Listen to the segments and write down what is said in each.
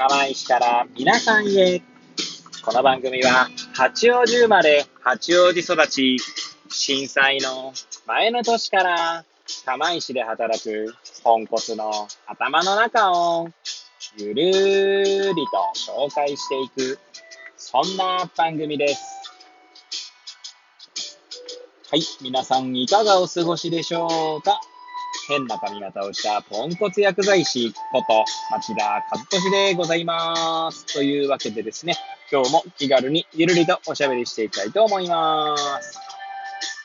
釜石から皆さんへ。この番組は、八王子生まれ、八王子育ち、震災の前の年から釜石で働くポンコツの頭の中をゆるーりと紹介していく、そんな番組です。はい、皆さんいかがお過ごしでしょうか？変な髪型をしたポンコツ薬剤師こと町田和俊でございます。というわけでですね、今日も気軽にゆるりとおしゃべりしていきたいと思います。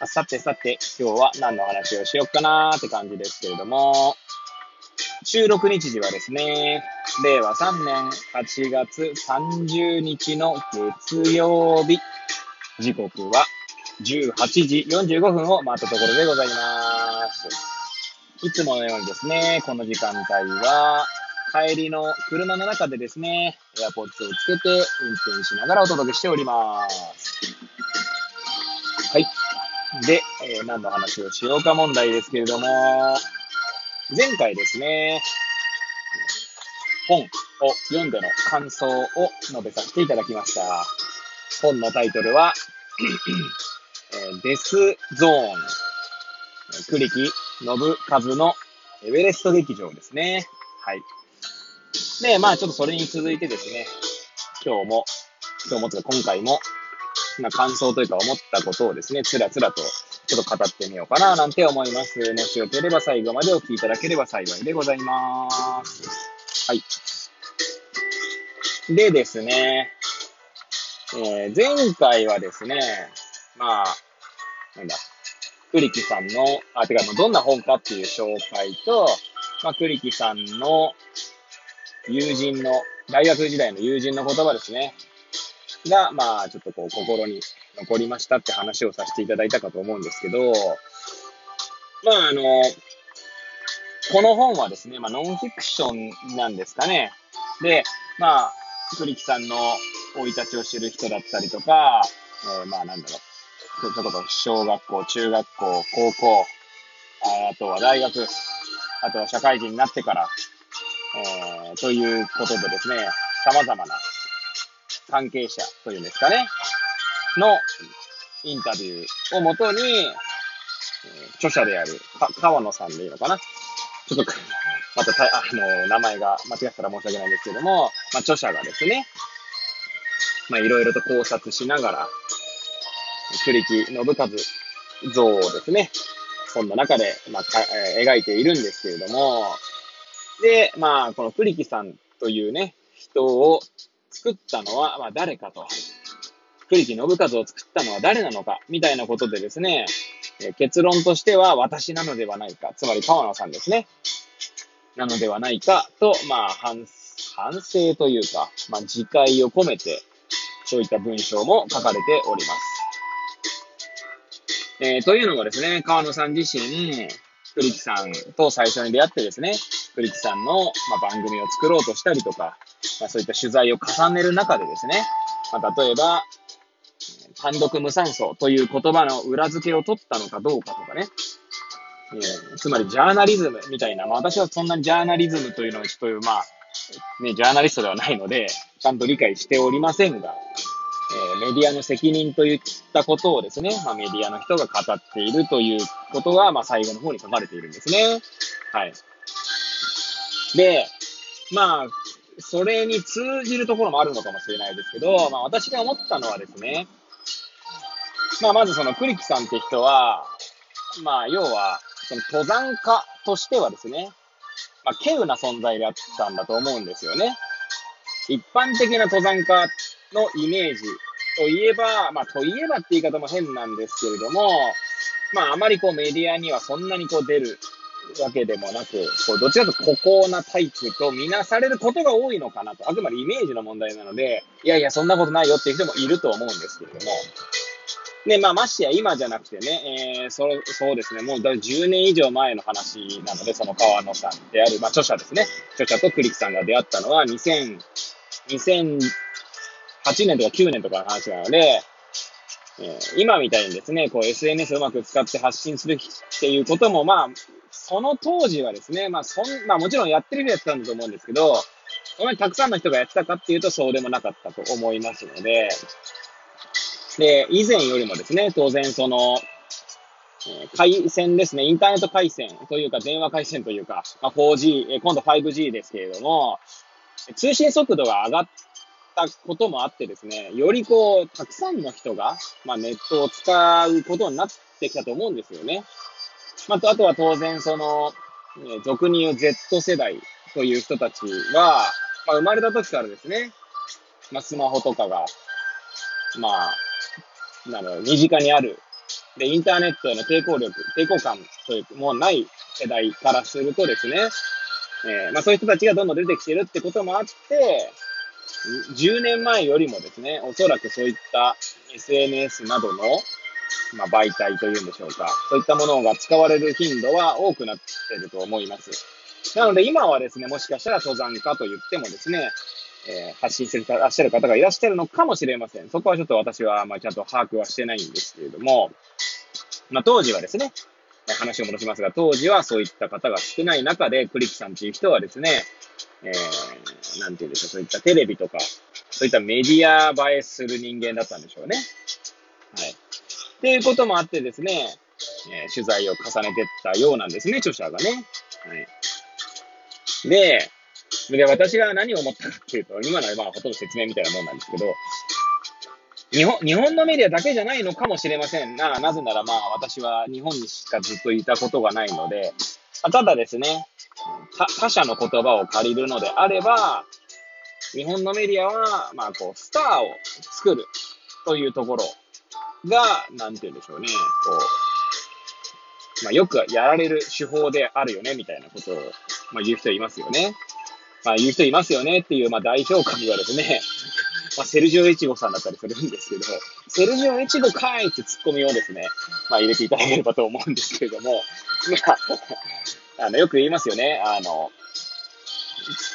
さてさて、今日は何の話をしよっかなーって感じですけれども、収録日時はですね、令和3年8月30日の月曜日、時刻は18時45分を回ったところでございます。いつものようにですね、この時間帯は、帰りの車の中でですね、エアポッツをつけて運転しながらお届けしております。はい。で、えー何の話をしようか問題ですけれども、前回ですね、本を読んでの感想を述べさせていただきました。本のタイトルは、えーデスゾーン、栗木信和のエベレスト劇場ですね。はい。で、まあちょっとそれに続いてですね、今日も、今日もとか今回も、まあ感想というか思ったことをですね、つらつらとちょっと語ってみようかななんて思います。もしよければ最後までお聞きいただければ幸いでございます。はい。でですね、えー前回はですね、まあ、なんだ、栗木さんの、あ、てか、どんな本かっていう紹介と、まあ、栗木さんの友人の、大学時代の友人の言葉ですね。が、まあ、ちょっとこう、心に残りましたって話をさせていただいたかと思うんですけど、まあ、あの、この本はですね、まあ、ノンフィクションなんですかね。で、まあ、栗木さんの生い立ちを知る人だったりとか、えーまあ、なんだろう。そそれこそ小学校、中学校、高校、あとは大学、あとは社会人になってから、えーということでですね、様々な関係者というんですかね、のインタビューをもとに、え著者であるか川野さんでいいのかな？ちょっと、また、あの、名前が間違ったら申し訳ないんですけども、まあ、著者がですね、まあ、いろいろと考察しながら、栗木信和像をですね、そんな中で、まあ、え描いているんですけれども、で、まあ、この栗木さんというね、人を作ったのは、まあ、誰かと。栗木信和を作ったのは誰なのか、みたいなことでですね、え結論としては私なのではないか、つまり川野さんですね。なのではないかと、まあ、反、反省というか、まあ、自戒を込めて、そういった文章も書かれております。えーというのがですね、川野さん自身、栗木さんと最初に出会ってですね、栗木さんの、まあ、番組を作ろうとしたりとか、まあ、そういった取材を重ねる中でですね、まあ、例えば、単独無酸素という言葉の裏付けを取ったのかどうかとかね、えーつまりジャーナリズムみたいな、まあ、私はそんなにジャーナリズムというのをちょっと、まあ、ね、ジャーナリストではないので、ちゃんと理解しておりませんが、えメディアの責任といったことをですね、まあ、メディアの人が語っているということが、まあ、最後の方に書かれているんですね。はい。で、まあ、それに通じるところもあるのかもしれないですけど、まあ、私が思ったのはですね、まあ、まずその栗木さんって人は、まあ、要は、その登山家としてはですね、まあ、稀有な存在であったんだと思うんですよね。一般的な登山家っのイメージといえば、まあ、といえばって言い方も変なんですけれども、まあ、あまりこうメディアにはそんなにこう出るわけでもなく、こうどちらかというと孤高なタイプとみなされることが多いのかなと。あくまでイメージの問題なので、いやいや、そんなことないよっていう人もいると思うんですけれども。で、まあ、ましてや今じゃなくてね、えー、そう、そうですね、もうだ10年以上前の話なので、その川野さんである、まあ、著者ですね。著者と栗木さんが出会ったのは2000、8年とか9年とかの話なので、えー今みたいにですね、こう SNS をうまく使って発信するっていうことも、まあ、その当時はですね、まあ、そん、まあもちろんやってる人やってたんだと思うんですけど、こんなにたくさんの人がやってたかっていうとそうでもなかったと思いますので、で、以前よりもですね、当然その、え回線ですね、インターネット回線というか、電話回線というか、まあ、4G、え今度 5G ですけれども、通信速度が上がったこともあってですね、よりこう、たくさんの人が、まあ、ネットを使うことになってきたと思うんですよね。まあ、あとは当然その、え俗に言う Z 世代という人たちは、まあ、生まれた時からですね、まあ、スマホとかが、まあ、なの、身近にある。で、インターネットへの抵抗力、抵抗感というもうない世代からするとですね、えー、まあそういう人たちがどんどん出てきてるってこともあって、10年前よりもですね、おそらくそういった SNS などの、まあ、媒体というんでしょうか、そういったものが使われる頻度は多くなっていると思います。なので今はですね、もしかしたら登山家と言ってもですね、えー、発信してらっしゃる方がいらっしゃるのかもしれません。そこはちょっと私は、まあ、ちゃんと把握はしてないんですけれども、まあ、当時はですね、話を戻しますが、当時はそういった方が少ない中で、栗木さんっていう人はですね、えー、なんていうんでしょう、そういったテレビとか、そういったメディア映えする人間だったんでしょうね。はい。っていうこともあってですね、えー、取材を重ねてったようなんですね、著者がね。はい。で、で、私が何を思ったかっていうと、今のはまあほとんど説明みたいなもんなんですけど、日本、日本のメディアだけじゃないのかもしれませんな。なぜならまあ私は日本にしかずっといたことがないので、ただですね、他者の言葉を借りるのであれば、日本のメディアは、まあこう、スターを作るというところが、なんて言うんでしょうね、こう、まあよくやられる手法であるよね、みたいなことを、まあ言う人いますよね。まあ、言う人いますよねっていう、まあ、代表格がですね、まあ、セルジオ・エチゴさんだったりするんですけど、セルジオ・エチゴかいってツッコミをですね、まあ、入れていただければと思うんですけれども、まあ、あの、よく言いますよね、あの、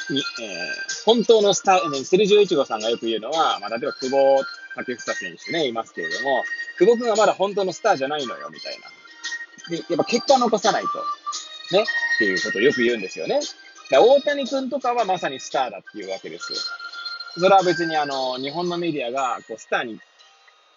にえー、本当のスター、セルジオ・エチゴさんがよく言うのは、まあ、例えば久保建英選手ね、いますけれども、久保君はまだ本当のスターじゃないのよ、みたいな。で、やっぱ結果残さないと、ね、っていうことをよく言うんですよね。大谷君とかはまさにスターだっていうわけですよ。それは別にあの、日本のメディアがこうスターに、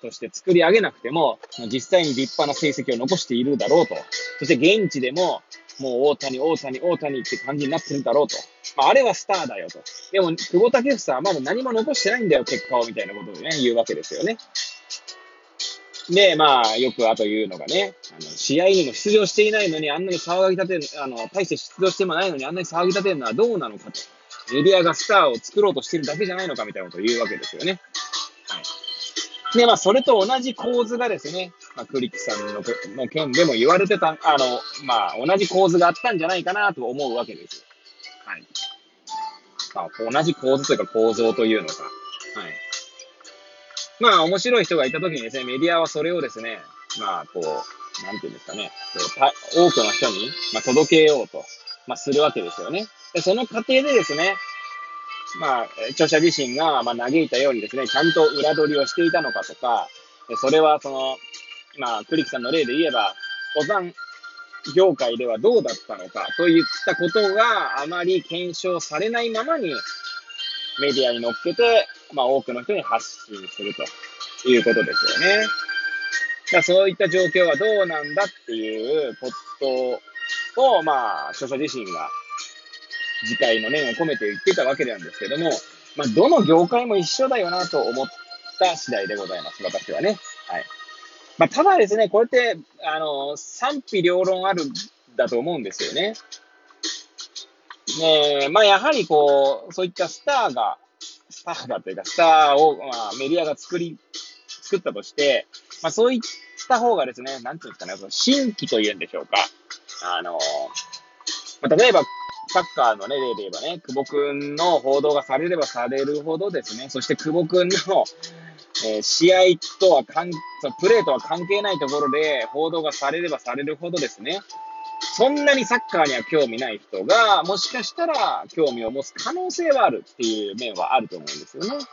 として作り上げなくても、実際に立派な成績を残しているだろうと。そして現地でも、もう大谷、大谷、大谷って感じになってるだろうと。まあ、あれはスターだよと。でも、久保建英はまだ何も残してないんだよ、結果を、みたいなことをね、言うわけですよね。で、まあ、よくあというのがね、あの、試合にも出場していないのに、あんなに騒ぎ立てる、あの、大して出場してもないのに、あんなに騒ぎ立てるのはどうなのかと。メディアがスターを作ろうとしてるだけじゃないのかみたいなことを言うわけですよね。で、まあ、それと同じ構図がですね、まあ、クリックさんのの件でも言われてた、あの、まあ、同じ構図があったんじゃないかなと思うわけです。はい。まあ、同じ構図というか構造というのか。はい。まあ、面白い人がいたときにですね、メディアはそれをですね、まあ、こう、なんていうんですかね、多くの人に、まあ、届けようと、まあ、するわけですよね。で、その過程でですね、まあ、著者自身が、まあ、嘆いたようにですね、ちゃんと裏取りをしていたのかとか、それはその、まあ、栗木さんの例で言えば、登山業界ではどうだったのかといったことがあまり検証されないままに、メディアに乗っけて、まあ、多くの人に発信するということですよね。だそういった状況はどうなんだっていうことを、まあ、著者自身が次回の念を込めて言ってたわけなんですけども、まあ、どの業界も一緒だよなと思った次第でございます、私はね。はい。まあ、ただですね、これって、あの、賛否両論あるん、だと思うんですよね。ねまあ、やはりこう、そういったスターが、スターがというか、スターを、まあ、メディアが作り、作ったとして、まあ、そういった方がですね、なんていうんですかね、その新規というんでしょうか。あの、まあ、例えば、サッカーのね、例で言えばね、久保くんの報道がされればされるほどですね、そして久保くんの、えー、試合とは関、プレーとは関係ないところで報道がされればされるほどですね、そんなにサッカーには興味ない人が、もしかしたら興味を持つ可能性はあるっていう面はあると思うんですよね。はい、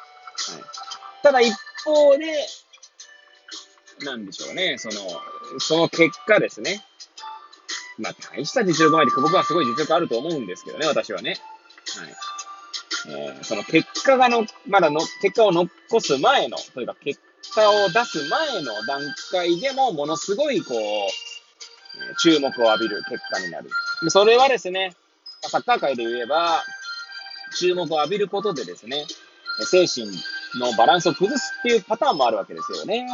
ただ一方で、なんでしょうね、その、その結果ですね。まあ、大した実力前で、久保君はすごい実力あると思うんですけどね、私はね。はい。えー、その結果がの、まだの、結果を残す前の、というか結果を出す前の段階でも、ものすごい、こう、注目を浴びる結果になる。それはですね、サッカー界で言えば、注目を浴びることでですね、精神のバランスを崩すっていうパターンもあるわけですよね。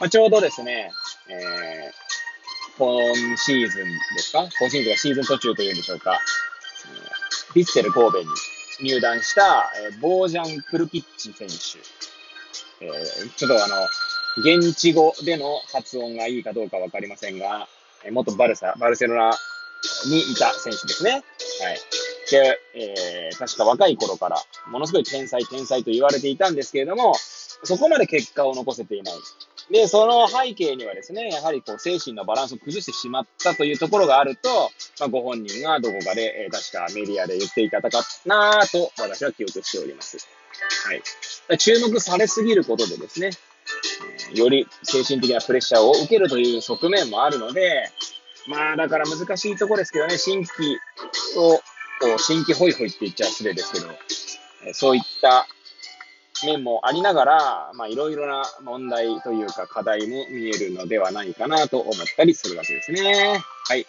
まあ、ちょうどですね、えー、今シーズンですか？今シーズンがシーズン途中というんでしょうか。ヴィッセル神戸に入団した、えー、ボージャン・クルキッチ選手。えー、ちょっとあの、現地語での発音がいいかどうかわかりませんが、えー、元バルサ、バルセロナにいた選手ですね。はい。で、えー、確か若い頃から、ものすごい天才、天才と言われていたんですけれども、そこまで結果を残せていない。で、その背景にはですね、やはりこう精神のバランスを崩してしまったというところがあると、まあ、ご本人がどこかで、え、確かメディアで言っていただかなぁと私は記憶しております。はい。注目されすぎることでですね、より精神的なプレッシャーを受けるという側面もあるので、まあだから難しいとこですけどね、新規を、こう新規ホイホイって言っちゃ失礼ですけど、そういった面もありながら、まあ、いろいろな問題というか課題も見えるのではないかなと思ったりするわけですね。はい。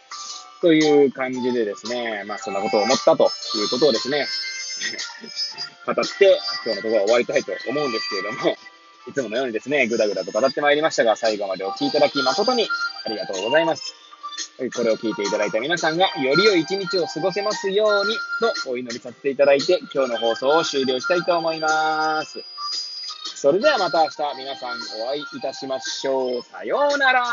という感じでですね、まあ、そんなことを思ったということをですね、語って、今日のところは終わりたいと思うんですけれども、いつものようにですね、ぐだぐだと語ってまいりましたが、最後までお聴きいただき誠にありがとうございます。これを聞いていただいた皆さんが、より良い一日を過ごせますように、とお祈りさせていただいて、今日の放送を終了したいと思います。それではまた明日皆さんお会いいたしましょう。さようなら